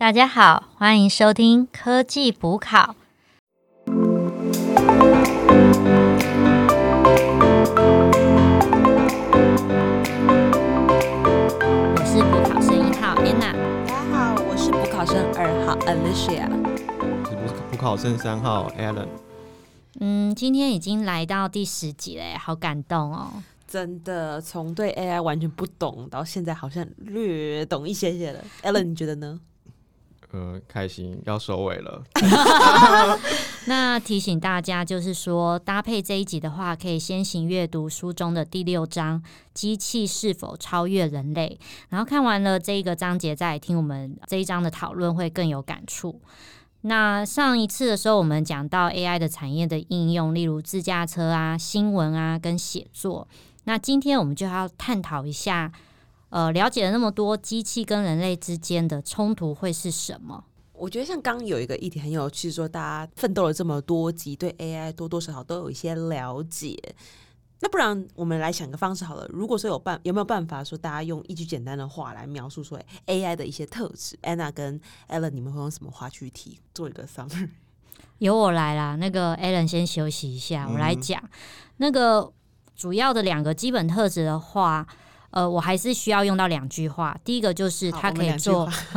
大家好，欢迎收听科技补考。我是补考生一号 Anna。大家好，我是补考生二号 Alicia。是补补考生三号 Alan。嗯，今天已经来到第十集嘞，好感动哦。真的，从对 AI 完全不懂到现在好像略懂一些些了。Alan，你觉得呢？呃，开心要收尾了。那提醒大家，就是说搭配这一集的话，可以先行阅读书中的第六章“机器是否超越人类”，然后看完了这一个章节，再来听我们这一章的讨论，会更有感触。那上一次的时候，我们讲到 AI 的产业的应用，例如自驾车啊、新闻啊跟写作。那今天我们就要探讨一下，呃，了解了那么多机器跟人类之间的冲突会是什么？我觉得像刚有一个议题很有趣，说大家奋斗了这么多集，对 AI 多多少少都有一些了解。那不然我们来想个方式好了，如果说有办有没有办法说大家用一句简单的话来描述说 AI 的一些特质？Anna 跟 Alan，你们会用什么话去提做一个 summary？由我来啦，那个 Alan 先休息一下，我来讲那个主要的两个基本特质的话，呃，我还是需要用到两句话。第一个就是它可以做，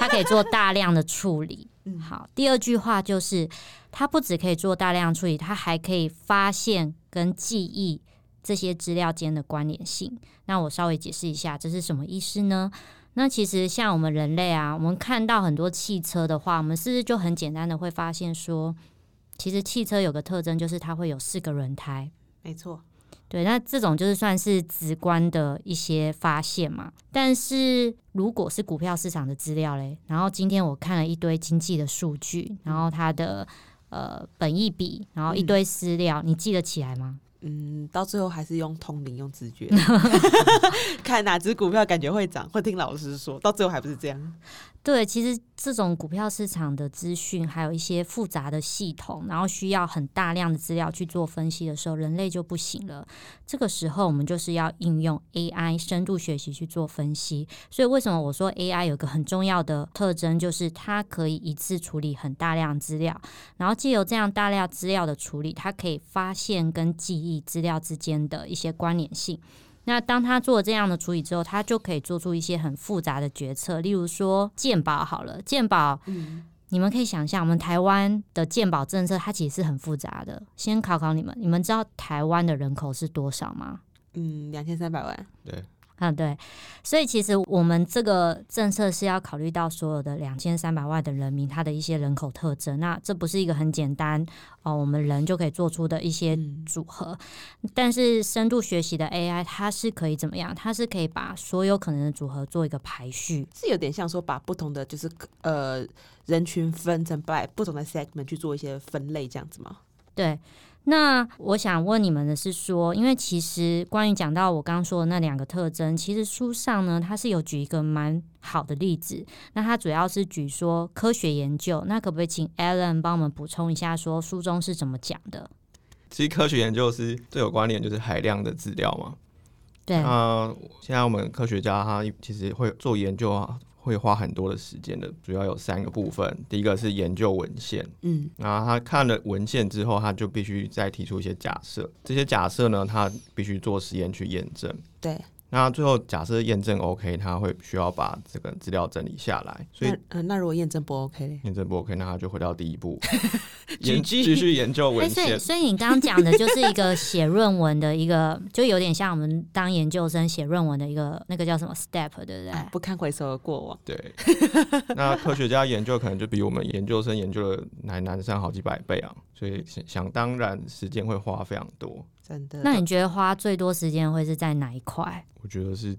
它可以做大量的处理。好，第二句话就是它不只可以做大量处理，它还可以发现跟记忆这些资料间的关联性。那我稍微解释一下，这是什么意思呢？那其实像我们人类啊，我们看到很多汽车的话，我们是不是就很简单的会发现说，其实汽车有个特征就是它会有四个轮胎。没错，对，那这种就是算是直观的一些发现嘛。但是如果是股票市场的资料嘞，然后今天我看了一堆经济的数据，然后它的呃本益比，然后一堆资料，你记得起来吗？嗯，到最后还是用通灵，用直觉，看哪只股票感觉会涨，会听老师说，到最后还不是这样。对，其实这种股票市场的资讯，还有一些复杂的系统，然后需要很大量的资料去做分析的时候，人类就不行了。这个时候，我们就是要应用 AI 深度学习去做分析。所以，为什么我说 AI 有个很重要的特征，就是它可以一次处理很大量资料，然后借由这样大量资料的处理，它可以发现跟记忆资料之间的一些关联性。那当他做这样的处理之后，他就可以做出一些很复杂的决策。例如说，鉴宝好了，鉴宝，嗯，你们可以想象，我们台湾的鉴宝政策，它其实是很复杂的。先考考你们，你们知道台湾的人口是多少吗？嗯，两千三百万。对，嗯，对。所以其实我们这个政策是要考虑到所有的两千三百万的人民他的一些人口特征。那这不是一个很简单哦，我们人就可以做出的一些组合。但是深度学习的 AI 它是可以怎么样？它是可以把所有可能的组合做一个排序，是有点像说把不同的就是呃人群分成 by 不同的 segment 去做一些分类这样子吗？对。那我想问你们的是说，因为其实关于讲到我刚刚说的那两个特征，其实书上呢它是有举一个蛮好的例子。那它主要是举说科学研究，那可不可以请 Alan 帮我们补充一下，说书中是怎么讲的？其实科学研究是最有关联，就是海量的资料嘛。对。那现在我们科学家他其实会做研究啊。会花很多的时间的，主要有三个部分。第一个是研究文献，嗯，然后他看了文献之后，他就必须再提出一些假设。这些假设呢，他必须做实验去验证。对。那最后假设验证 OK，他会需要把这个资料整理下来。所以，呃，那如果验证不 OK，验证不 OK，那他就回到第一步，研继续研究文献。所以，所以你刚刚讲的就是一个写论文的一个，就有点像我们当研究生写论文的一个那个叫什么 step，对不对？不堪回首的过往。对。那科学家研究可能就比我们研究生研究的难难上好几百倍啊，所以想想当然时间会花非常多。真的？那你觉得花最多时间会是在哪一块？我觉得是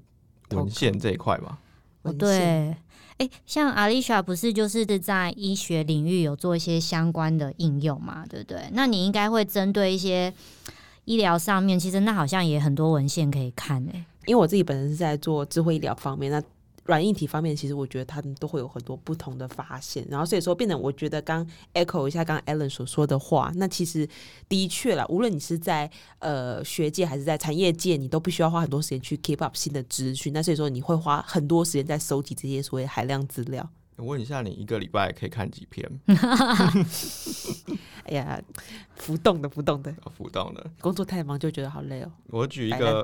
文献这一块吧。哦，对，哎，像阿丽莎不是就是在医学领域有做一些相关的应用嘛，对不对？那你应该会针对一些医疗上面，其实那好像也很多文献可以看诶。因为我自己本身是在做智慧医疗方面，那。软硬体方面，其实我觉得他们都会有很多不同的发现，然后所以说变得我觉得刚 echo 一下刚 Alan 所说的话，那其实的确啦，无论你是在呃学界还是在产业界，你都必须要花很多时间去 keep up 新的资讯，那所以说你会花很多时间在收集这些所谓海量资料。我问一下，你一个礼拜可以看几篇？哎呀，浮动的，浮动的，浮动的。工作太忙就觉得好累哦。我举一个，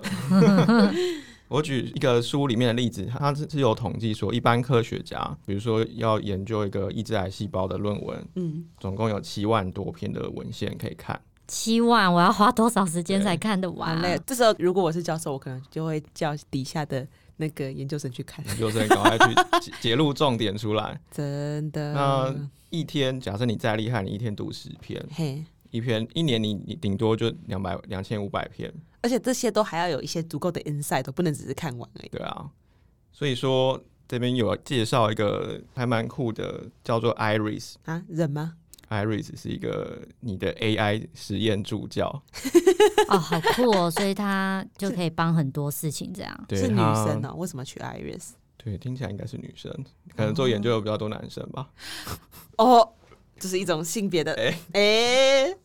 我举一个书里面的例子，它是是有统计说，一般科学家，比如说要研究一个抑制癌细胞的论文，嗯，总共有七万多篇的文献可以看。七万，我要花多少时间才看得完？累。这时候，如果我是教授，我可能就会叫底下的。那个研究生去看，研究生赶快去揭 露重点出来。真的。那一天，假设你再厉害，你一天读十篇，嘿，一篇一年你你顶多就两百两千五百篇，而且这些都还要有一些足够的 insight，不能只是看完而已。对啊，所以说这边有介绍一个还蛮酷的，叫做 Iris 啊，人吗？Iris 是一个你的 AI 实验助教 哦，好酷哦！所以他就可以帮很多事情，这样是女生呢？为什么取 Iris？对，听起来应该是女生，可能做研究的比较多男生吧。哦，这是一种性别的哎哎，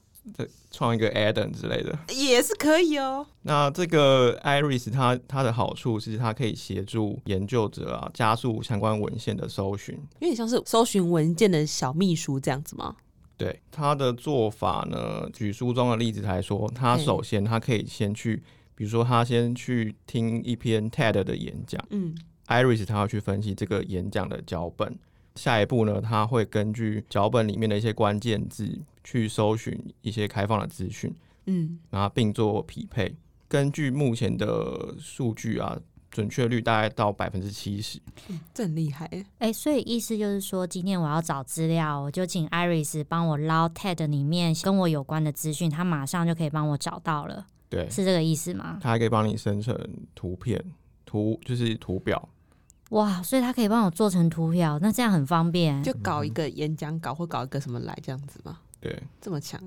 创一个 Adam 之类的。也是可以哦。那这个 Iris 它它的好处是它可以协助研究者啊加速相关文献的搜寻，有点像是搜寻文件的小秘书这样子吗？对他的做法呢，举书中的例子来说，他首先他可以先去，比如说他先去听一篇 TED 的演讲，嗯，Iris 他要去分析这个演讲的脚本，下一步呢，他会根据脚本里面的一些关键字去搜寻一些开放的资讯，嗯，然后并做匹配，根据目前的数据啊。准确率大概到百分之七十，这很厉害哎！所以意思就是说，今天我要找资料，我就请 Iris 帮我捞 TED 里面跟我有关的资讯，他马上就可以帮我找到了。对，是这个意思吗？他还可以帮你生成图片、图就是图表。哇！所以他可以帮我做成图表，那这样很方便。就搞一个演讲稿或搞一个什么来这样子吗？对，这么强。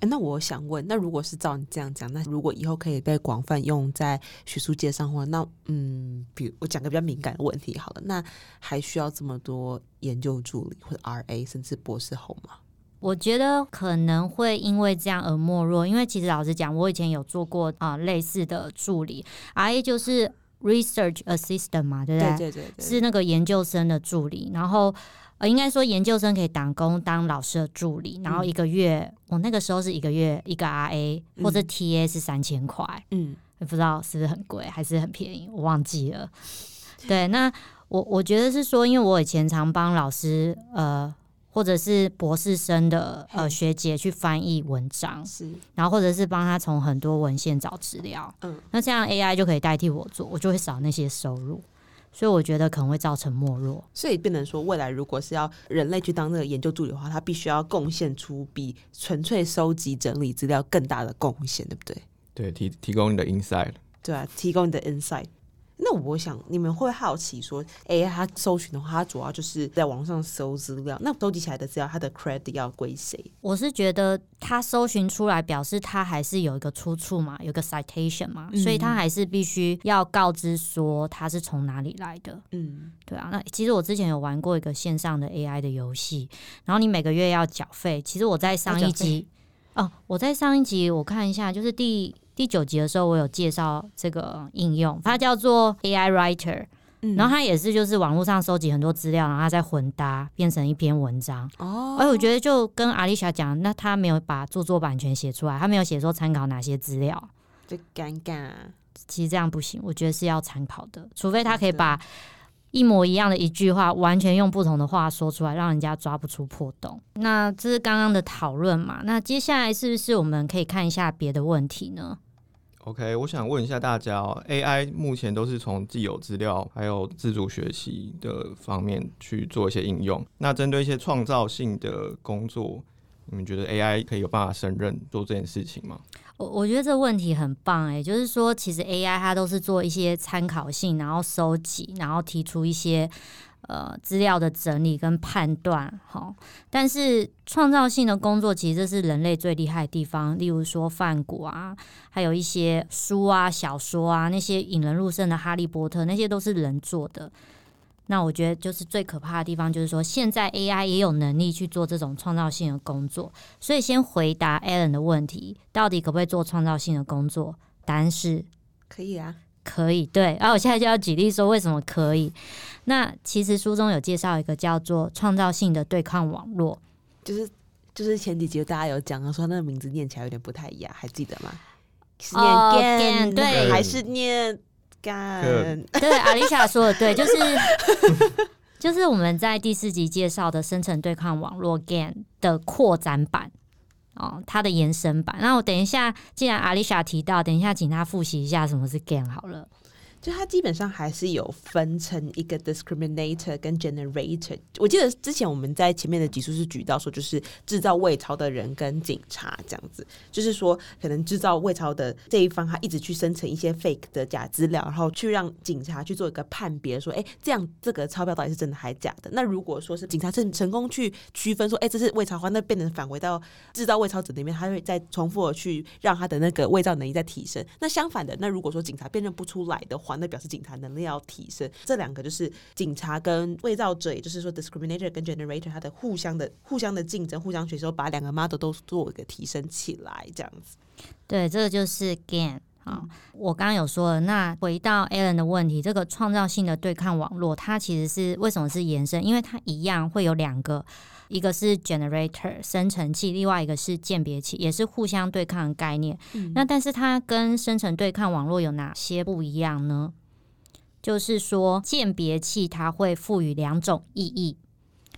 哎，那我想问，那如果是照你这样讲，那如果以后可以被广泛用在学术界上的话，那嗯，比如我讲个比较敏感的问题好了，那还需要这么多研究助理或者 RA 甚至博士后吗？我觉得可能会因为这样而没落，因为其实老实讲，我以前有做过啊类似的助理，RA 就是 Research Assistant 嘛，对不对？对对对，是那个研究生的助理，然后。呃，应该说研究生可以打工当老师的助理，然后一个月，我那个时候是一个月一个 RA 或者 TA 是三千块，嗯，不知道是不是很贵还是很便宜，我忘记了。对，那我我觉得是说，因为我以前常帮老师呃或者是博士生的呃学姐去翻译文章，是，然后或者是帮他从很多文献找资料，嗯，那这样 AI 就可以代替我做，我就会少那些收入。所以我觉得可能会造成没落，所以变成说，未来如果是要人类去当那个研究助理的话，他必须要贡献出比纯粹收集整理资料更大的贡献，对不对？对，提提供你的 insight，对啊，提供你的 insight。那我想你们会好奇说，哎，他搜寻的话，他主要就是在网上搜资料，那收集起来的资料，他的 credit 要归谁？我是觉得他搜寻出来，表示他还是有一个出处嘛，有个 citation 嘛，所以他还是必须要告知说他是从哪里来的。嗯，对啊。那其实我之前有玩过一个线上的 AI 的游戏，然后你每个月要缴费。其实我在上一集哦，我在上一集我看一下，就是第。第九集的时候，我有介绍这个应用，它叫做 AI Writer，然后它也是就是网络上收集很多资料，然后它再混搭变成一篇文章。哦，而我觉得就跟阿丽莎讲，那他没有把著作版权写出来，他没有写说参考哪些资料，就尴尬。其实这样不行，我觉得是要参考的，除非他可以把。一模一样的一句话，完全用不同的话说出来，让人家抓不出破洞。那这是刚刚的讨论嘛？那接下来是不是我们可以看一下别的问题呢？OK，我想问一下大家哦，AI 目前都是从既有资料还有自主学习的方面去做一些应用。那针对一些创造性的工作，你们觉得 AI 可以有办法胜任做这件事情吗？我我觉得这问题很棒哎，就是说，其实 AI 它都是做一些参考性，然后收集，然后提出一些呃资料的整理跟判断，哈。但是创造性的工作，其实这是人类最厉害的地方。例如说，范古啊，还有一些书啊、小说啊，那些引人入胜的《哈利波特》，那些都是人做的。那我觉得就是最可怕的地方，就是说现在 AI 也有能力去做这种创造性的工作。所以先回答 Alan 的问题，到底可不可以做创造性的工作？答案是可以啊，可以。对，然后我现在就要举例说为什么可以。那其实书中有介绍一个叫做创造性的对抗网络，就是就是前几集大家有讲啊，说那个名字念起来有点不太一样，还记得吗？是念 gan 对，还是念 gan？对，阿丽莎说的对，就是就是我们在第四集介绍的生成对抗网络 gan 的扩展版。哦，它的延伸版。那我等一下，既然阿丽莎提到，等一下请她复习一下什么是 GAN 好了。就它基本上还是有分成一个 discriminator 跟 generator。我记得之前我们在前面的集数是举到说，就是制造伪钞的人跟警察这样子，就是说可能制造伪钞的这一方，他一直去生成一些 fake 的假资料，然后去让警察去做一个判别，说，哎，这样这个钞票到底是真的还是假的？那如果说是警察成成功去区分说，哎，这是伪钞的话，那变成返回到制造伪钞者那边，他会再重复的去让他的那个伪造能力再提升。那相反的，那如果说警察辨认不出来的话，那表示警察能力要提升，这两个就是警察跟伪造者，也就是说 discriminator 跟 generator，它的互相的互相的竞争，互相学习，把两个 model 都做一个提升起来，这样子。对，这个就是 GAN 啊。我刚刚有说了，那回到 Alan 的问题，这个创造性的对抗网络，它其实是为什么是延伸？因为它一样会有两个，一个是 generator 生成器，另外一个是鉴别器，也是互相对抗的概念。那但是它跟生成对抗网络有哪些不一样呢？就是说，鉴别器它会赋予两种意义。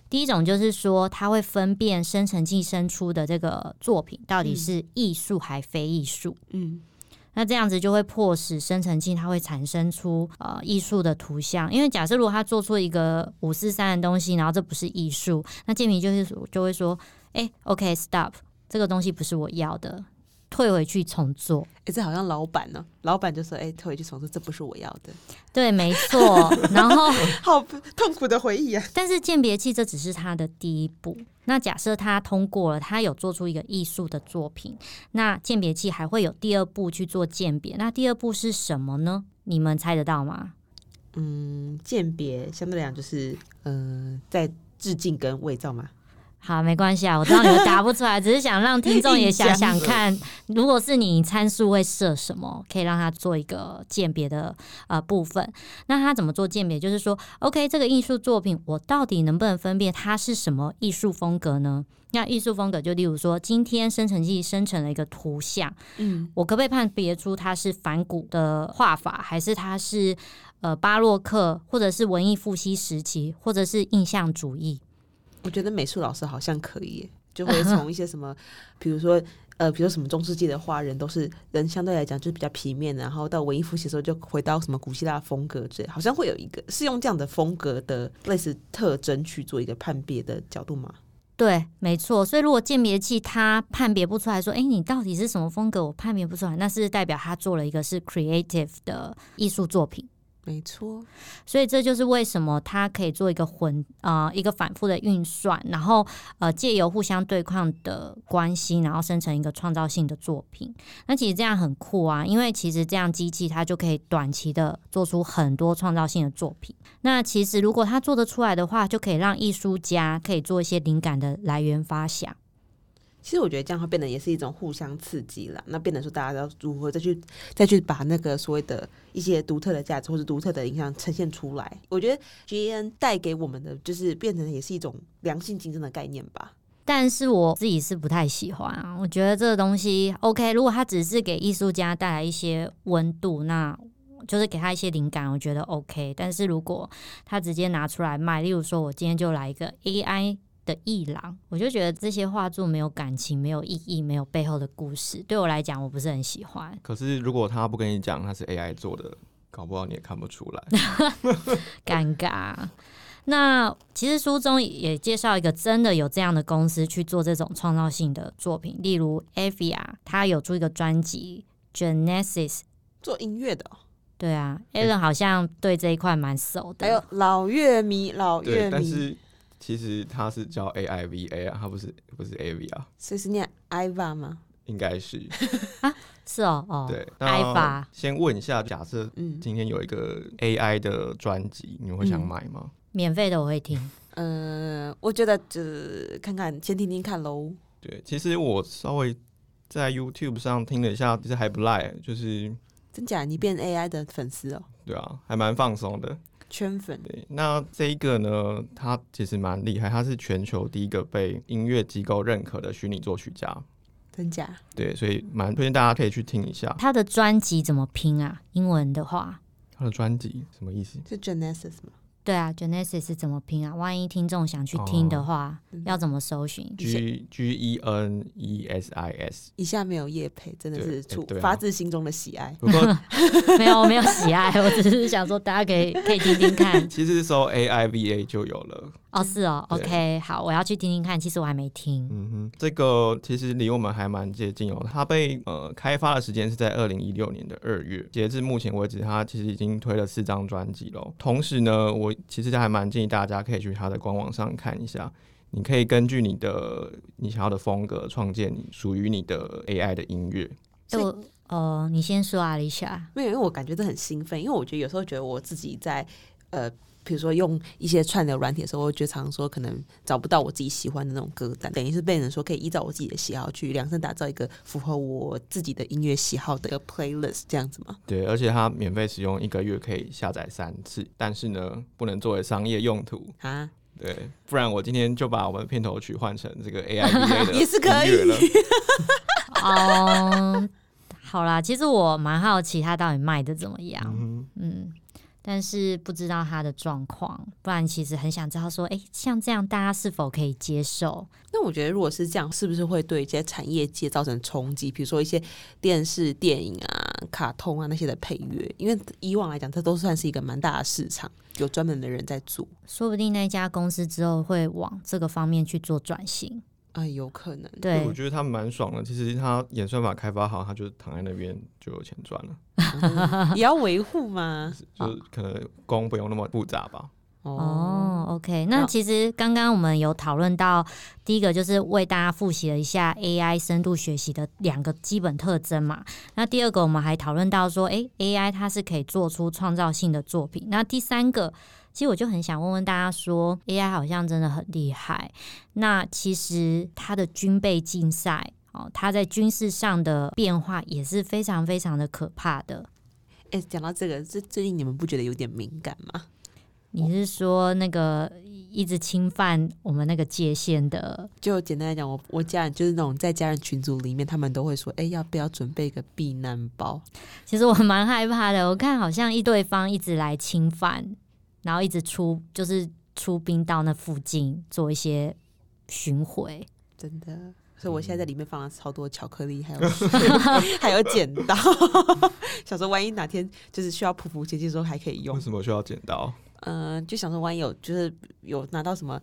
第一种就是说，它会分辨生成器生出的这个作品到底是艺术还非艺术。嗯，那这样子就会迫使生成器它会产生出呃艺术的图像。因为假设如果它做出一个五四三的东西，然后这不是艺术，那建明就是就会说，哎，OK，stop，这个东西不是我要的。退回去重做，哎，这好像老板呢。老板就说：“哎，退回去重做，这不是我要的。”对，没错。然后，好痛苦的回忆啊！但是鉴别器这只是他的第一步。那假设他通过了，他有做出一个艺术的作品，那鉴别器还会有第二步去做鉴别。那第二步是什么呢？你们猜得到吗？嗯，鉴别相对来讲就是，嗯，在致敬跟伪造嘛。好，没关系啊，我知道你们答不出来，只是想让听众也想 想看，如果是你参数会设什么，可以让他做一个鉴别的呃部分。那他怎么做鉴别？就是说，OK，这个艺术作品，我到底能不能分辨它是什么艺术风格呢？那艺术风格就例如说，今天生成器生成了一个图像，嗯，我可不可以判别出它是反古的画法，还是它是呃巴洛克，或者是文艺复兴时期，或者是印象主义？我觉得美术老师好像可以，就会从一些什么，比如说呃，比如说什么中世纪的画人都是人，相对来讲就是比较平面，然后到文艺复兴的时候就回到什么古希腊风格之类，好像会有一个是用这样的风格的类似特征去做一个判别的角度吗？对，没错。所以如果鉴别器它判别不出来说，哎，你到底是什么风格？我判别不出来，那是代表他做了一个是 creative 的艺术作品。没错，所以这就是为什么它可以做一个混啊一个反复的运算，然后呃借由互相对抗的关系，然后生成一个创造性的作品。那其实这样很酷啊，因为其实这样机器它就可以短期的做出很多创造性的作品。那其实如果它做得出来的话，就可以让艺术家可以做一些灵感的来源发想。其实我觉得这样会变得也是一种互相刺激了。那变得说大家要如何再去再去把那个所谓的一些独特的价值或者独特的影响呈现出来。我觉得 G N 带给我们的就是变成也是一种良性竞争的概念吧。但是我自己是不太喜欢啊。我觉得这个东西 OK，如果它只是给艺术家带来一些温度，那就是给他一些灵感，我觉得 OK。但是如果他直接拿出来卖，例如说我今天就来一个 AI。的艺廊，我就觉得这些画作没有感情，没有意义，没有背后的故事。对我来讲，我不是很喜欢。可是如果他不跟你讲他是 AI 做的，搞不好你也看不出来，尴尬。那其实书中也介绍一个真的有这样的公司去做这种创造性的作品，例如 Avia，他有出一个专辑 Genesis，做音乐的。对啊，Alan 好像对这一块蛮熟的。还有老乐迷，老乐迷。其实它是叫 A I V A 啊，它不是不是 A V 啊，所以是念 Iva 吗？应该是 啊，是哦哦，对，Iva。先问一下，假设今天有一个 A I 的专辑，你会想买吗？免费的我会听。嗯，我觉得就看看，先听听看喽。对，其实我稍微在 YouTube 上听了一下，其实还不赖，就是真假？你变 AI 的粉丝哦？对啊，还蛮放松的。圈粉。对，那这一个呢，他其实蛮厉害，他是全球第一个被音乐机构认可的虚拟作曲家。真假？对，所以蛮推荐大家可以去听一下。他的专辑怎么拼啊？英文的话，他的专辑什么意思？是 Genesis 吗？对啊，Genesis 是怎么拼啊？万一听众想去听的话，要怎么搜寻？G G E N E S I S。一下没有叶配，真的是出发自心中的喜爱。不过 没有没有喜爱，我只是想说大家可以可以听听看。其实搜 A I V A 就有了。哦，是哦，OK，好，我要去听听看。其实我还没听。嗯哼，这个其实离我们还蛮接近哦。它被呃开发的时间是在二零一六年的二月，截至目前为止，它其实已经推了四张专辑了。同时呢，我其实还蛮建议大家可以去他的官网上看一下，你可以根据你的你想要的风格，创建你属于你的 AI 的音乐。就哦，你先说啊，丽莎。没有，因为我感觉这很兴奋，因为我觉得有时候觉得我自己在呃。比如说用一些串流软体的时候，我觉得常说可能找不到我自己喜欢的那种歌单，等于是被人说可以依照我自己的喜好去量身打造一个符合我自己的音乐喜好的一个 playlist 这样子吗？对，而且它免费使用一个月可以下载三次，但是呢，不能作为商业用途啊。对，不然我今天就把我们的片头曲换成这个 AI V A 的也是可以了。哦，好啦，其实我蛮好奇它到底卖的怎么样。嗯。但是不知道他的状况，不然其实很想知道说，哎，像这样大家是否可以接受？那我觉得如果是这样，是不是会对一些产业界造成冲击？比如说一些电视、电影啊、卡通啊那些的配乐，因为以往来讲，这都算是一个蛮大的市场，有专门的人在做。说不定那家公司之后会往这个方面去做转型。啊，有可能。对，我觉得他们蛮爽的。其实他演算法开发好，他就躺在那边就有钱赚了。也要维护吗？就可能工不用那么复杂吧。哦，OK。那其实刚刚我们有讨论到，第一个就是为大家复习了一下 AI 深度学习的两个基本特征嘛。那第二个我们还讨论到说，哎，AI 它是可以做出创造性的作品。那第三个。其实我就很想问问大家，说 AI 好像真的很厉害，那其实它的军备竞赛哦，它在军事上的变化也是非常非常的可怕的。哎，讲到这个，这最近你们不觉得有点敏感吗？你是说那个一直侵犯我们那个界限的？就简单来讲，我我家人就是那种在家人群组里面，他们都会说，哎，要不要准备一个避难包？其实我蛮害怕的，我看好像一对方一直来侵犯。然后一直出，就是出兵到那附近做一些巡回，真的。所以我现在在里面放了超多巧克力，还有 还有剪刀，想说万一哪天就是需要匍匐前进的时候还可以用。为什么需要剪刀？嗯，就想说万一有就是有拿到什么。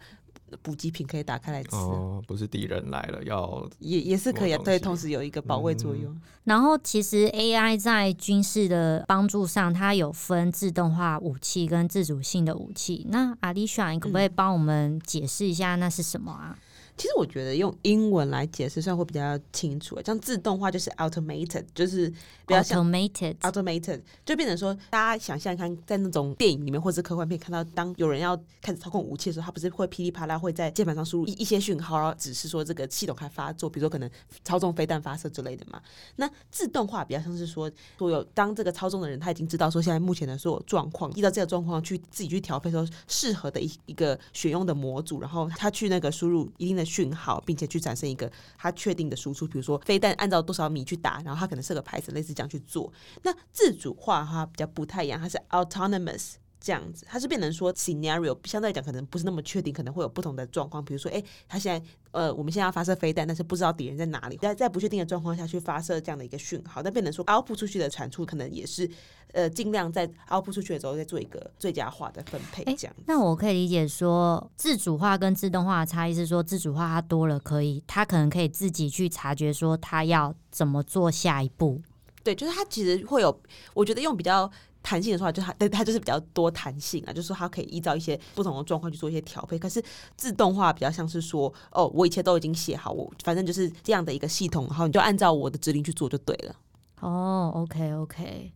补给品可以打开来吃哦，不是敌人来了要也也是可以，对，同时有一个保卫作用。然后其实 AI 在军事的帮助上，它有分自动化武器跟自主性的武器。那阿丽莎，你可不可以帮我们解释一下那是什么啊？其实我觉得用英文来解释，算会比较清楚。像自动化就是 automated，就是比较像 automated，automated 就变成说，大家想象看，在那种电影里面或者科幻片看到，当有人要开始操控武器的时候，他不是会噼里啪啦会在键盘上输入一一些讯号，然后指示说这个系统开发作，比如说可能操纵飞弹发射之类的嘛。那自动化比较像是说，所有当这个操纵的人他已经知道说现在目前的所有状况，依照这个状况去自己去调配说适合的一一个选用的模组，然后他去那个输入一定的。讯号，并且去产生一个它确定的输出，比如说飞弹按照多少米去打，然后它可能设个牌子，类似这样去做。那自主化哈比较不太一样，它是 autonomous 这样子，它是变成说 scenario 相对来讲可能不是那么确定，可能会有不同的状况。比如说，哎，他现在呃，我们现在要发射飞弹，但是不知道敌人在哪里，在在不确定的状况下去发射这样的一个讯号，但变成说 output 出去的产出可能也是。呃，尽量在 output 出去的时候再做一个最佳化的分配，这样。那我可以理解说，自主化跟自动化的差异是说，自主化它多了可以，它可能可以自己去察觉说它要怎么做下一步。对，就是它其实会有，我觉得用比较弹性的说法，就它，它就是比较多弹性啊，就是说它可以依照一些不同的状况去做一些调配。可是自动化比较像是说，哦，我一切都已经写好，我反正就是这样的一个系统，然后你就按照我的指令去做就对了。哦，OK，OK。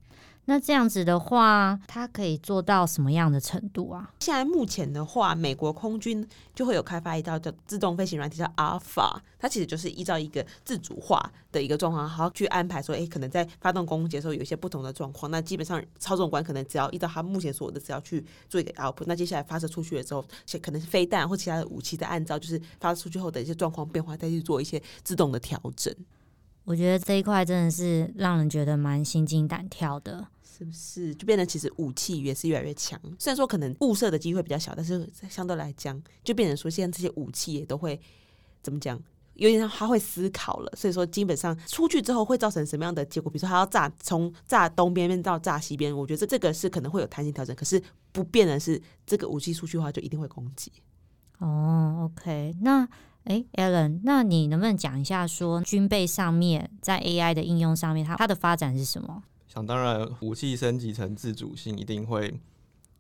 那这样子的话，它可以做到什么样的程度啊？现在目前的话，美国空军就会有开发一道叫自动飞行软体，叫 Alpha。它其实就是依照一个自主化的一个状况，好去安排说，哎，可能在发动攻击的时候有一些不同的状况。那基本上操纵官可能只要依照他目前所有的资料去做一个 output。那接下来发射出去的时候，可能是飞弹或其他的武器，再按照就是发射出去后的一些状况变化，再去做一些自动的调整。我觉得这一块真的是让人觉得蛮心惊胆跳的。是不是就变得其实武器也是越来越强？虽然说可能物色的机会比较小，但是相对来讲，就变成说现在这些武器也都会怎么讲？有点像他会思考了。所以说基本上出去之后会造成什么样的结果？比如说他要炸从炸东边变到炸西边，我觉得这这个是可能会有弹性调整。可是不变的是，这个武器出去的话就一定会攻击。哦，OK，那哎，Alan，那你能不能讲一下说军备上面在 AI 的应用上面，它它的发展是什么？想当然，武器升级成自主性，一定会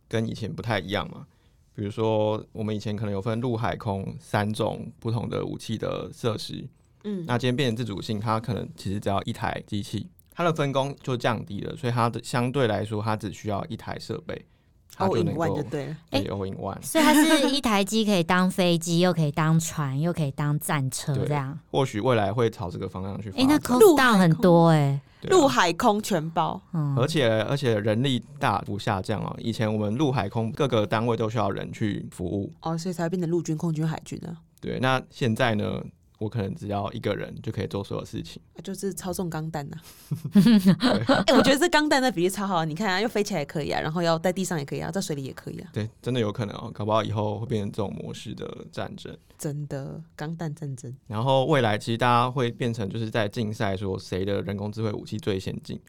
跟以前不太一样嘛。比如说，我们以前可能有分陆海空三种不同的武器的设施，嗯，那今天变成自主性，它可能其实只要一台机器，它的分工就降低了，所以它的相对来说，它只需要一台设备，它就能够对了，哎，all in one，所以它是一台机可以当飞机，又可以当船，又可以当战车，这样。或许未来会朝这个方向去发展。哎，那 cost down 很多哎。陆海空全包，而且而且人力大幅下降哦！以前我们陆海空各个单位都需要人去服务哦，所以才会变成陆军、空军、海军呢。对，那现在呢？我可能只要一个人就可以做所有事情，就是操纵钢弹呐。哎，我觉得这钢弹的比例超好，你看啊，又飞起来也可以啊，然后要在地上也可以啊，在水里也可以啊。对，真的有可能哦，搞不好以后会变成这种模式的战争。真的，钢弹战争。然后未来其实大家会变成就是在竞赛，说谁的人工智慧武器最先进，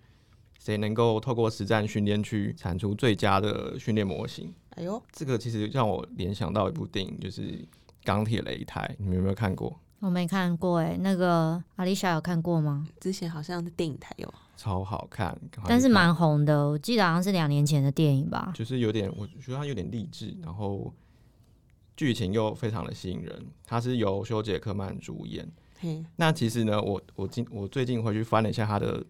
谁能够透过实战训练去产出最佳的训练模型。哎呦，这个其实让我联想到一部电影，就是《钢铁擂台》，你们有没有看过？我没看过哎，那个阿丽莎有看过吗？之前好像是电影台有，超好看，但是蛮红的。我记得好像是两年前的电影吧。就是有点，我觉得它有点励志，然后剧情又非常的吸引人。它是由修杰克曼主演。那其实呢，我我今我最近回去翻了一下他的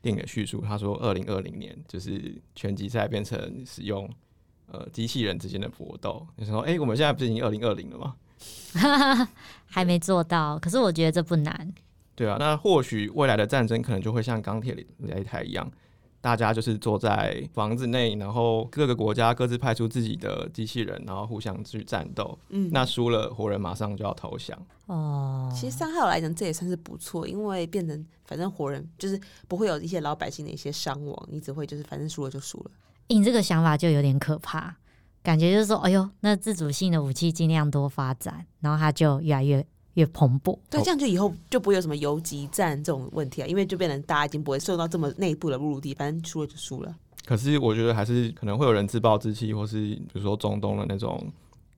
电影的叙述，他说二零二零年就是拳击赛变成使用呃机器人之间的搏斗。你说，哎，我们现在不是已经二零二零了吗？还没做到，可是我觉得这不难。对啊，那或许未来的战争可能就会像钢铁擂台一样，大家就是坐在房子内，然后各个国家各自派出自己的机器人，然后互相去战斗。嗯，那输了活人马上就要投降。哦，其实伤害我来讲这也算是不错，因为变成反正活人就是不会有一些老百姓的一些伤亡，你只会就是反正输了就输了。你这个想法就有点可怕。感觉就是说，哎呦，那自主性的武器尽量多发展，然后它就越来越越蓬勃。对，这样就以后就不会有什么游击战这种问题啊，因为就变成大家已经不会受到这么内部的入地，反正输了就输了。可是我觉得还是可能会有人自暴自弃，或是比如说中东的那种。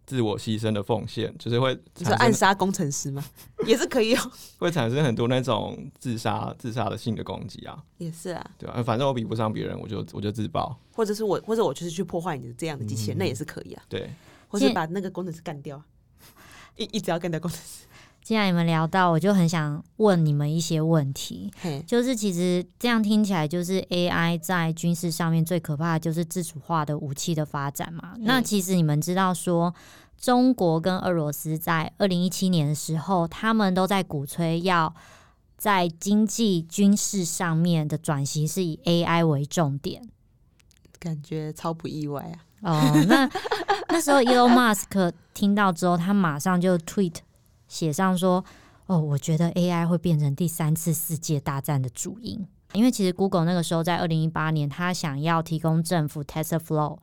自我牺牲的奉献，就是会你说暗杀工程师吗？也是可以哦，会产生很多那种自杀、自杀的性的攻击啊。也是啊，对啊，反正我比不上别人，我就我就自爆，或者是我，或者我就是去破坏你的这样的机器人，那也是可以啊。对，或者把那个工程师干掉，一一直要干掉工程师。既然你们聊到，我就很想问你们一些问题，就是其实这样听起来，就是 AI 在军事上面最可怕的就是自主化的武器的发展嘛。那其实你们知道说，中国跟俄罗斯在二零一七年的时候，他们都在鼓吹要在经济军事上面的转型是以 AI 为重点，感觉超不意外啊。哦，那 那时候 Elon Musk 听到之后，他马上就 tweet。写上说：“哦，我觉得 AI 会变成第三次世界大战的主因，因为其实 Google 那个时候在二零一八年，他想要提供政府 TensorFlow，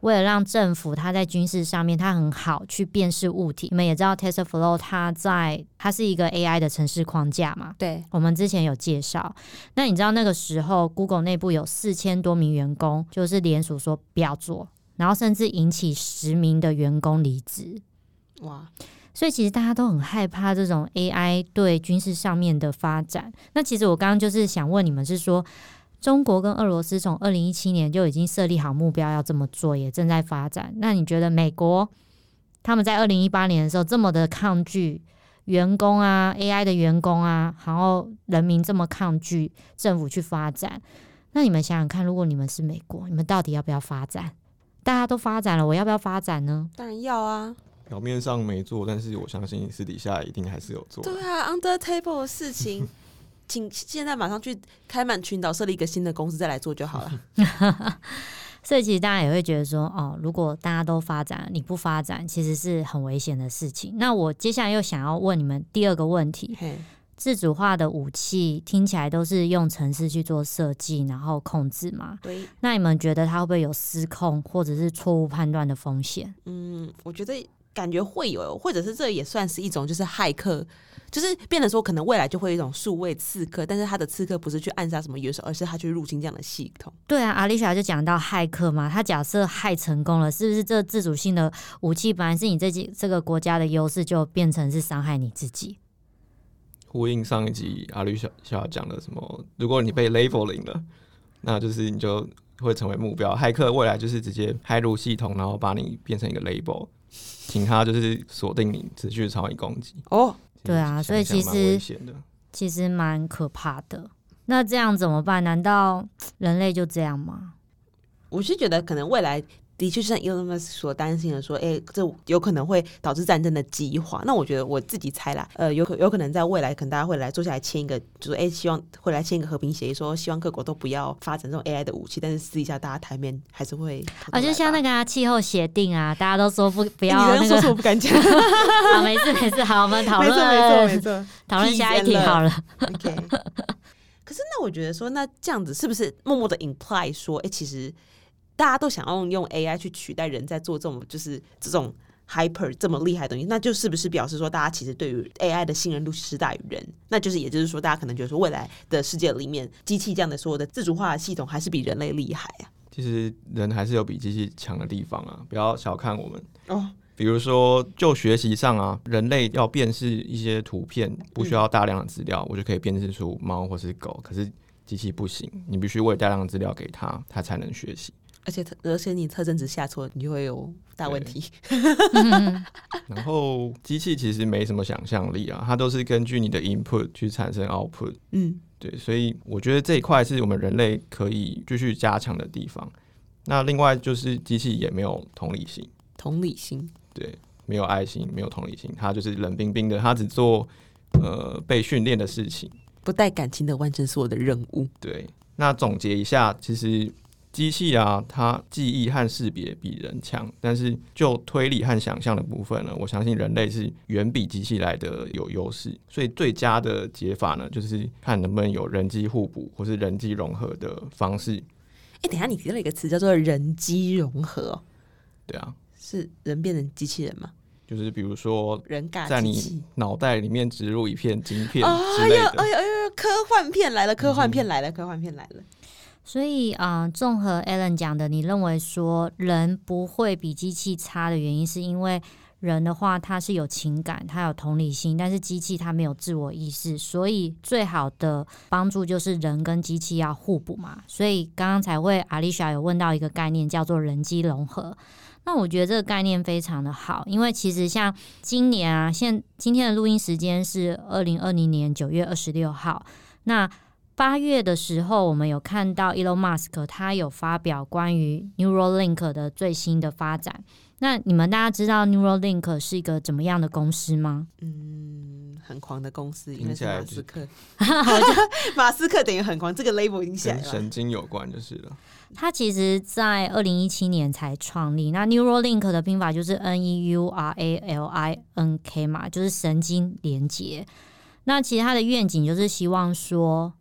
为了让政府它在军事上面它很好去辨识物体。你们也知道 TensorFlow 它在它是一个 AI 的城市框架嘛？对，我们之前有介绍。那你知道那个时候 Google 内部有四千多名员工，就是联署说不要做，然后甚至引起十名的员工离职。哇！”所以其实大家都很害怕这种 AI 对军事上面的发展。那其实我刚刚就是想问你们，是说中国跟俄罗斯从二零一七年就已经设立好目标要这么做，也正在发展。那你觉得美国他们在二零一八年的时候这么的抗拒员工啊，AI 的员工啊，然后人民这么抗拒政府去发展？那你们想想看，如果你们是美国，你们到底要不要发展？大家都发展了，我要不要发展呢？当然要啊。表面上没做，但是我相信私底下一定还是有做。对啊，under table 的事情，请现在马上去开满群岛设立一个新的公司，再来做就好了。所以其实大家也会觉得说，哦，如果大家都发展，你不发展，其实是很危险的事情。那我接下来又想要问你们第二个问题：自主化的武器听起来都是用程式去做设计，然后控制嘛？对。那你们觉得它会不会有失控或者是错误判断的风险？嗯，我觉得。感觉会有，或者是这也算是一种，就是骇客，就是变得说，可能未来就会有一种数位刺客，但是他的刺客不是去暗杀什么元首，而是他去入侵这样的系统。对啊，阿丽莎就讲到骇客嘛，他假设害成功了，是不是这自主性的武器本来是你这几这个国家的优势，就变成是伤害你自己？呼应上一集阿丽莎讲的什么？如果你被 labeling 了，那就是你就会成为目标。骇客未来就是直接骇入系统，然后把你变成一个 label。请他就是锁定你，持续朝你攻击。哦，对啊，所以其实其实蛮可怕的。那这样怎么办？难道人类就这样吗？我是觉得可能未来。的确像 Elon Musk 所担心的说，哎，这有可能会导致战争的激化。那我觉得我自己猜啦，呃，有可有可能在未来，可能大家会来坐下来签一个，就是哎，希望会来签一个和平协议，说希望各国都不要发展这种 AI 的武器。但是私底下大家台面还是会，啊，就像那个气候协定啊，大家都说不 不要那个，说我不敢讲。好，没事没事，好，我们讨论，没错没错没错，讨论下一题好了。OK。可是那我觉得说，那这样子是不是默默的 imply 说，哎，其实。大家都想要用 AI 去取代人在做这种就是这种 hyper 这么厉害的东西，那就是不是表示说大家其实对于 AI 的信任度是大于人？那就是也就是说，大家可能觉得说未来的世界里面，机器这样的所有的自主化的系统还是比人类厉害啊。其实人还是有比机器强的地方啊，不要小看我们哦。比如说就学习上啊，人类要辨识一些图片不需要大量的资料，我就可以辨识出猫或是狗，可是机器不行，你必须喂大量的资料给它，它才能学习。而且而且你特征值下错，你就会有大问题。然后机器其实没什么想象力啊，它都是根据你的 input 去产生 output。嗯，对，所以我觉得这一块是我们人类可以继续加强的地方。那另外就是机器也没有同理心，同理心，对，没有爱心，没有同理心，它就是冷冰冰的，它只做呃被训练的事情，不带感情的完成所有的任务。对，那总结一下，其实。机器啊，它记忆和识别比人强，但是就推理和想象的部分呢，我相信人类是远比机器来的有优势。所以最佳的解法呢，就是看能不能有人机互补或是人机融合的方式。哎，等下你提到一个词叫做人机融合，对啊，是人变成机器人吗？就是比如说，人在你脑袋里面植入一片晶片之类的。哎呀哎呀，科幻片来了，科幻片来了，科幻片来了。所以啊，综合 Alan 讲的，你认为说人不会比机器差的原因，是因为人的话他是有情感，他有同理心，但是机器它没有自我意识，所以最好的帮助就是人跟机器要互补嘛。所以刚刚才会阿丽莎有问到一个概念，叫做人机融合。那我觉得这个概念非常的好，因为其实像今年啊，现今天的录音时间是二零二零年九月二十六号，那。八月的时候，我们有看到 Elon Musk 他有发表关于 Neuralink 的最新的发展。那你们大家知道 Neuralink 是一个怎么样的公司吗？嗯，很狂的公司，因为是马斯克。马斯克等于很狂，这个 label 已经起来了。神经有关就是了。他其实在二零一七年才创立。那 Neuralink 的拼法就是 N E U R A L I N K 嘛，就是神经连接。那其实他的愿景就是希望说。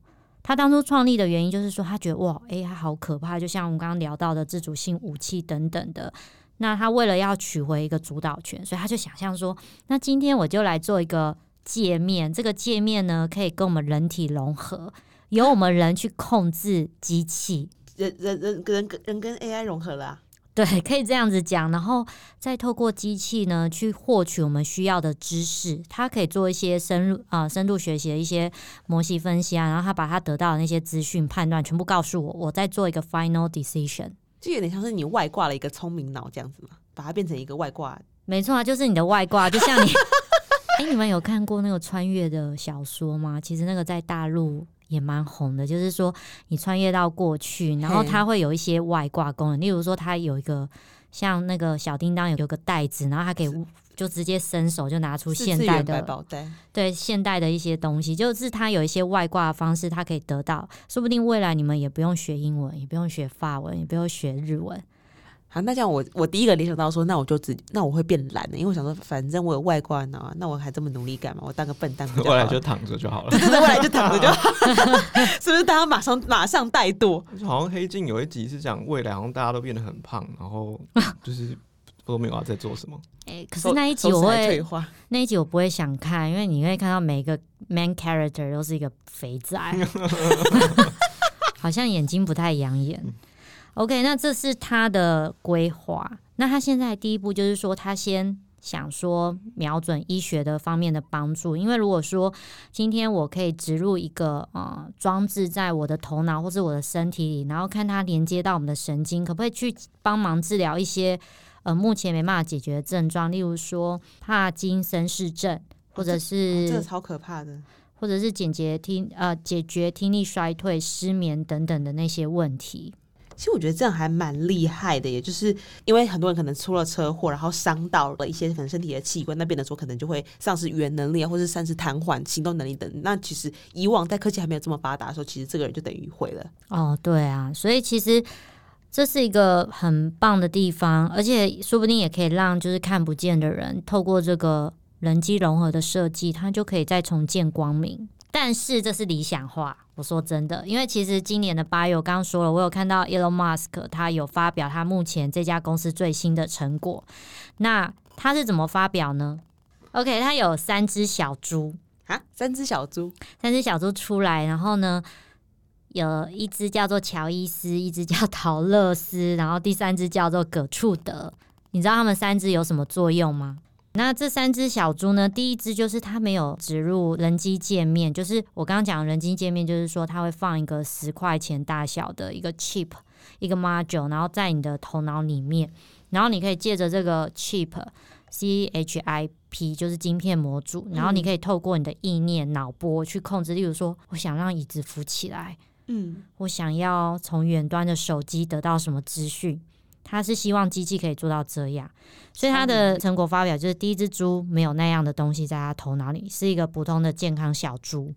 他当初创立的原因就是说，他觉得哇，AI 好可怕，就像我们刚刚聊到的自主性武器等等的。那他为了要取回一个主导权，所以他就想象说，那今天我就来做一个界面，这个界面呢可以跟我们人体融合，由我们人去控制机器，人人人人跟人跟 AI 融合了。对，可以这样子讲，然后再透过机器呢，去获取我们需要的知识。它可以做一些深入啊深度学习的一些模型分析啊，然后它把它得到的那些资讯判断全部告诉我，我再做一个 final decision。就有点像是你外挂了一个聪明脑这样子嘛，把它变成一个外挂。没错啊，就是你的外挂，就像你。哎，你们有看过那个穿越的小说吗？其实那个在大陆。也蛮红的，就是说你穿越到过去，然后它会有一些外挂功能，例如说它有一个像那个小叮当有有个袋子，然后它可以就直接伸手就拿出现代的宝袋，对现代的一些东西，就是它有一些外挂的方式，它可以得到，说不定未来你们也不用学英文，也不用学法文，也不用学日文。好，那这样我我第一个联想到说，那我就只那我会变懒的，因为我想说，反正我有外挂啊，那我还这么努力干嘛？我当个笨蛋，未来就躺着就好了。对对对，未来就躺着就好，是不是？大家马上马上怠惰。好像黑镜有一集是讲未来，好像大家都变得很胖，然后就是都没有在做什么。哎，可是那一集我会那一集我不会想看，因为你会看到每一个 main character 都是一个肥仔，好像眼睛不太养眼。OK，那这是他的规划。那他现在第一步就是说，他先想说瞄准医学的方面的帮助。因为如果说今天我可以植入一个呃装置在我的头脑或者我的身体里，然后看它连接到我们的神经，可不可以去帮忙治疗一些呃目前没办法解决的症状，例如说帕金森氏症，或者是这个超可怕的，或者是解决听呃解决听力衰退、失眠等等的那些问题。其实我觉得这样还蛮厉害的，也就是因为很多人可能出了车祸，然后伤到了一些可能身体的器官，那边的时候可能就会丧失语言能力啊，或者丧失瘫痪、行动能力等。那其实以往在科技还没有这么发达的时候，其实这个人就等于毁了。哦，对啊，所以其实这是一个很棒的地方，而且说不定也可以让就是看不见的人透过这个人机融合的设计，他就可以再重见光明。但是这是理想化，我说真的，因为其实今年的八月，我刚刚说了，我有看到 Elon Musk 他有发表他目前这家公司最新的成果。那他是怎么发表呢？OK，他有三只小猪啊，三只小猪，三只小猪出来，然后呢，有一只叫做乔伊斯，一只叫陶乐斯，然后第三只叫做葛处德。你知道他们三只有什么作用吗？那这三只小猪呢？第一只就是它没有植入人机界面，就是我刚刚讲人机界面，就是说它会放一个十块钱大小的一个 chip，一个 module，然后在你的头脑里面，然后你可以借着这个 chip，C H I P，就是晶片模组，然后你可以透过你的意念脑波去控制，例如说，我想让椅子浮起来，嗯，我想要从远端的手机得到什么资讯。他是希望机器可以做到这样，所以他的成果发表就是第一只猪没有那样的东西在他头脑里，是一个普通的健康小猪。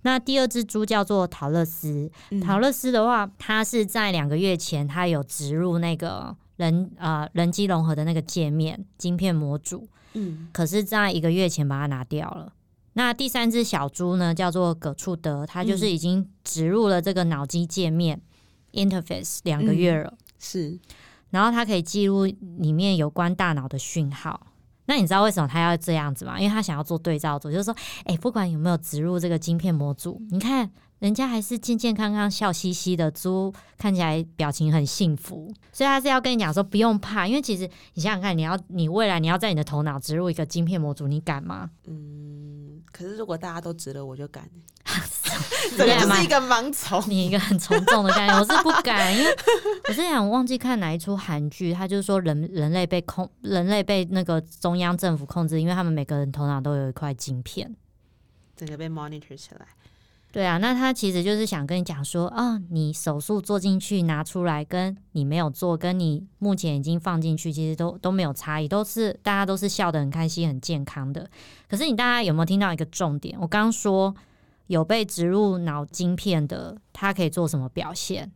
那第二只猪叫做陶乐斯，陶乐斯的话，它是在两个月前，它有植入那个人呃人机融合的那个界面晶片模组，嗯，可是在一个月前把它拿掉了。那第三只小猪呢，叫做葛处德，它就是已经植入了这个脑机界面 interface 两个月了，是。然后他可以记录里面有关大脑的讯号。那你知道为什么他要这样子吗？因为他想要做对照组，就是说，哎，不管有没有植入这个晶片模组，你看人家还是健健康康、笑嘻嘻的猪，看起来表情很幸福。所以他是要跟你讲说，不用怕，因为其实你想想看，你要你未来你要在你的头脑植入一个晶片模组，你敢吗？嗯，可是如果大家都植了，我就敢。这就是一个盲从，你一个很从众的概念，我是不敢，因为我是想忘记看哪一出韩剧，他就是说人人类被控，人类被那个中央政府控制，因为他们每个人头脑都有一块晶片，整个被 monitor 起来。对啊，那他其实就是想跟你讲说，啊，你手术做进去拿出来，跟你没有做，跟你目前已经放进去，其实都都没有差异，都是大家都是笑得很开心、很健康的。可是你大家有没有听到一个重点？我刚刚说。有被植入脑晶片的，它可以做什么表现？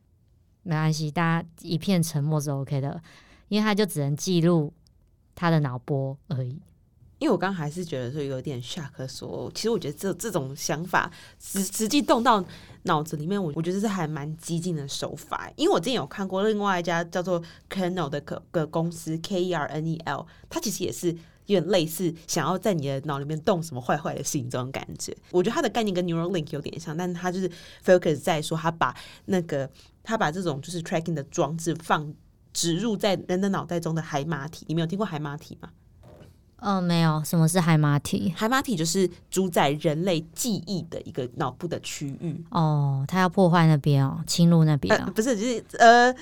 没关系，大家一片沉默是 OK 的，因为他就只能记录他的脑波而已。因为我刚还是觉得说有点 shock，说其实我觉得这这种想法实实际动到脑子里面，我我觉得是还蛮激进的手法。因为我之前有看过另外一家叫做 Kernel 的个个公司 K E R N E L，它其实也是。有点类似想要在你的脑里面动什么坏坏的事情这种感觉，我觉得它的概念跟 Neuralink 有点像，但它就是 focus 在说，他把那个他把这种就是 tracking 的装置放植入在人的脑袋中的海马体。你没有听过海马体吗？嗯，没有。什么是海马体？海马体就是主宰人类记忆的一个脑部的区域。哦，它要破坏那边哦，侵入那边？不是，就是呃。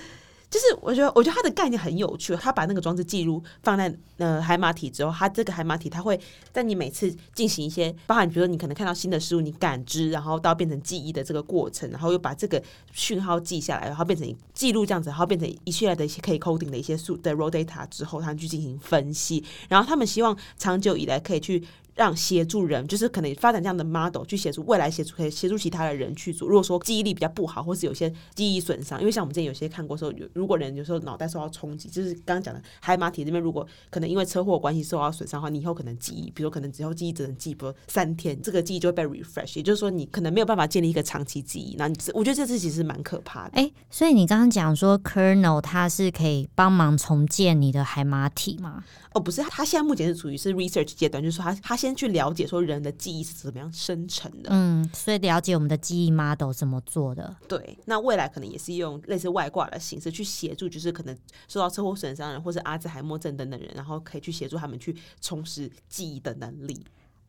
就是我觉得，我觉得它的概念很有趣。他把那个装置记录放在呃海马体之后，它这个海马体它会在你每次进行一些，包含比如说你可能看到新的事物，你感知，然后到变成记忆的这个过程，然后又把这个讯号记下来，然后变成记录这样子，然后变成一系列的一些可以 coding 的一些数的 raw data 之后，他们去进行分析，然后他们希望长久以来可以去。让协助人，就是可能发展这样的 model 去协助未来协助可以协助其他的人去做。如果说记忆力比较不好，或是有些记忆损伤，因为像我们之前有些看过说，有如果人有时候脑袋受到冲击，就是刚刚讲的海马体这边，如果可能因为车祸关系受到损伤的话，你以后可能记忆，比如可能之后记忆只能记，不三天，这个记忆就会被 refresh，也就是说你可能没有办法建立一个长期记忆。那我觉得这次其实蛮可怕的。哎，所以你刚刚讲说 kernel 它是可以帮忙重建你的海马体吗？哦，不是，它现在目前是处于是 research 阶段，就是说他他先去了解说人的记忆是怎么样生成的，嗯，所以了解我们的记忆 model 怎么做的。对，那未来可能也是用类似外挂的形式去协助，就是可能受到车祸损伤人或是阿兹海默症等等人，然后可以去协助他们去充实记忆的能力。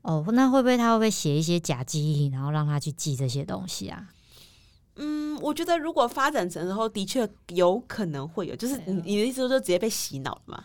哦，那会不会他会不会写一些假记忆，然后让他去记这些东西啊？嗯，我觉得如果发展成之后，的确有可能会有，就是你你的意思是说直接被洗脑了吗？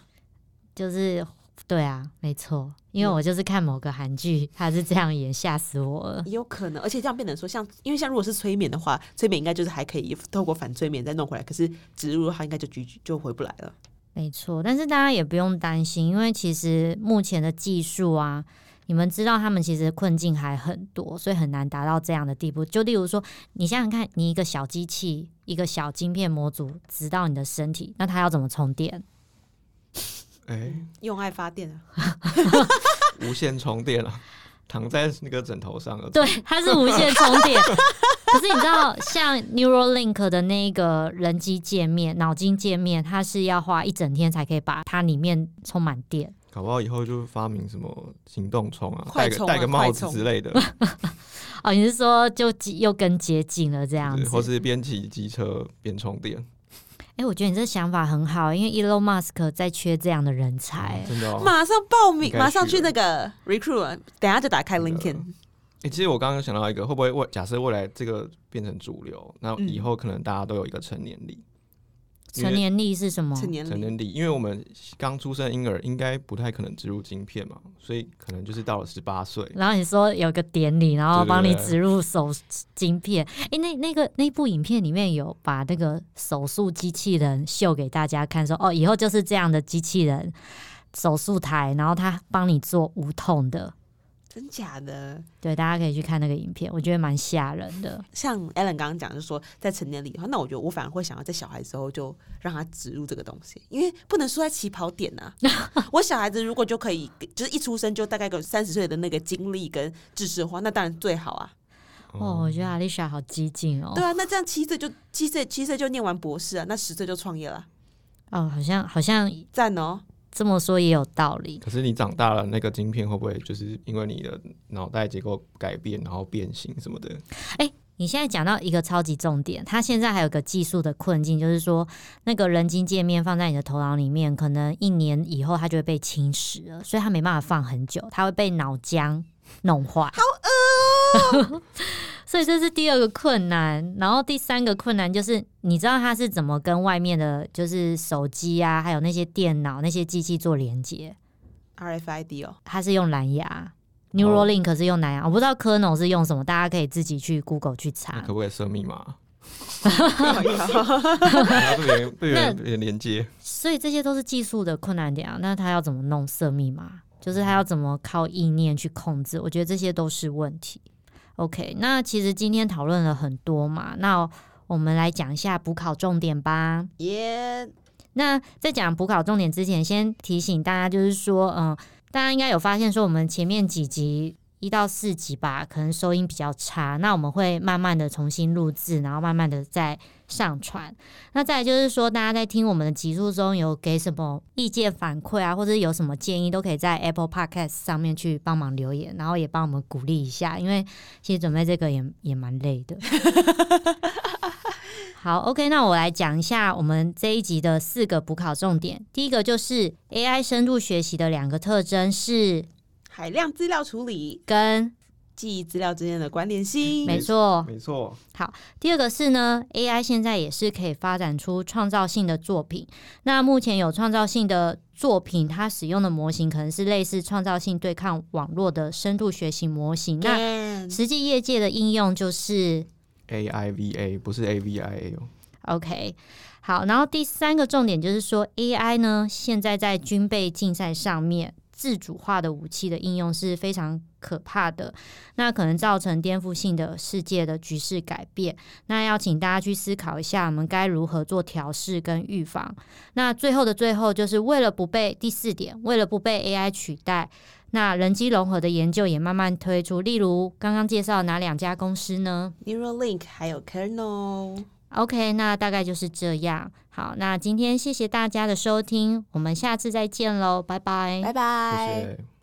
就是对啊，没错，因为我就是看某个韩剧，他是这样演，吓死我了。也有可能，而且这样变成说，像因为像如果是催眠的话，催眠应该就是还可以透过反催眠再弄回来，可是植入它，应该就就就回不来了。没错，但是大家也不用担心，因为其实目前的技术啊，你们知道他们其实困境还很多，所以很难达到这样的地步。就例如说，你想想看，你一个小机器，一个小晶片模组直到你的身体，那它要怎么充电？哎，用爱发电啊，无线充电啊，躺在那个枕头上了。对，它是无线充电。可是你知道，像 Neuralink 的那个人机界面、脑筋界面，它是要花一整天才可以把它里面充满电。搞不好以后就发明什么行动充啊，戴个戴个帽子之类的。哦，你是说就又更接近了这样子，或是边骑机车边充电？哎，我觉得你这想法很好，因为 Elon Musk 在缺这样的人才，真的，哦马上报名，马上去那个 recruit，等下就打开 LinkedIn。哎，其实我刚刚想到一个，会不会未假设未来这个变成主流，那以后可能大家都有一个成年礼。成年历是什么？成年成年历，因为我们刚出生婴儿应该不太可能植入晶片嘛，所以可能就是到了十八岁。然后你说有个典礼，然后帮你植入手晶片。哎，那那个那部影片里面有把那个手术机器人秀给大家看，说哦，以后就是这样的机器人手术台，然后他帮你做无痛的。真假的？对，大家可以去看那个影片，我觉得蛮吓人的。像 Allen 刚刚讲，就是说在成年礼的话，那我觉得我反而会想要在小孩时候就让他植入这个东西，因为不能输在起跑点啊。我小孩子如果就可以，就是一出生就大概个三十岁的那个经历跟知识的话，那当然最好啊。哦，我觉得阿丽莎好激进哦。对啊，那这样七岁就七岁七岁就念完博士啊，那十岁就创业了。哦，好像好像赞哦。这么说也有道理。可是你长大了，那个晶片会不会就是因为你的脑袋结构改变，然后变形什么的？哎，你现在讲到一个超级重点，它现在还有个技术的困境，就是说那个人机界面放在你的头脑里面，可能一年以后它就会被侵蚀了，所以它没办法放很久，它会被脑浆弄坏。好饿。所以这是第二个困难，然后第三个困难就是，你知道它是怎么跟外面的，就是手机啊，还有那些电脑、那些机器做连接？RFID 哦，它是用蓝牙，Neuralink 是用蓝牙，我不知道 Kernel 是用什么，大家可以自己去 Google 去查。可不可以设密码？不连不连连接。所以这些都是技术的困难点啊。那他要怎么弄设密码？就是他要怎么靠意念去控制？我觉得这些都是问题。OK，那其实今天讨论了很多嘛，那我们来讲一下补考重点吧。耶，那在讲补考重点之前，先提醒大家，就是说，嗯，大家应该有发现，说我们前面几集。一到四集吧，可能收音比较差，那我们会慢慢的重新录制，然后慢慢的再上传。那再就是说，大家在听我们的集数中有给什么意见反馈啊，或者有什么建议，都可以在 Apple Podcast 上面去帮忙留言，然后也帮我们鼓励一下，因为其实准备这个也也蛮累的。好，OK，那我来讲一下我们这一集的四个补考重点。第一个就是 AI 深度学习的两个特征是。海量资料处理跟记忆资料之间的关联性。没错，没错。好，第二个是呢，AI 现在也是可以发展出创造性的作品。那目前有创造性的作品，它使用的模型可能是类似创造性对抗网络的深度学习模型。那实际业界的应用就是 AIVA，不是 AVIA 哦。OK。好，然后第三个重点就是说，AI 呢，现在在军备竞赛上面，自主化的武器的应用是非常可怕的，那可能造成颠覆性的世界的局势改变。那要请大家去思考一下，我们该如何做调试跟预防。那最后的最后，就是为了不被第四点，为了不被 AI 取代，那人机融合的研究也慢慢推出。例如刚刚介绍哪两家公司呢？Neuralink 还有 Kernel。OK，那大概就是这样。好，那今天谢谢大家的收听，我们下次再见喽，拜拜，拜拜。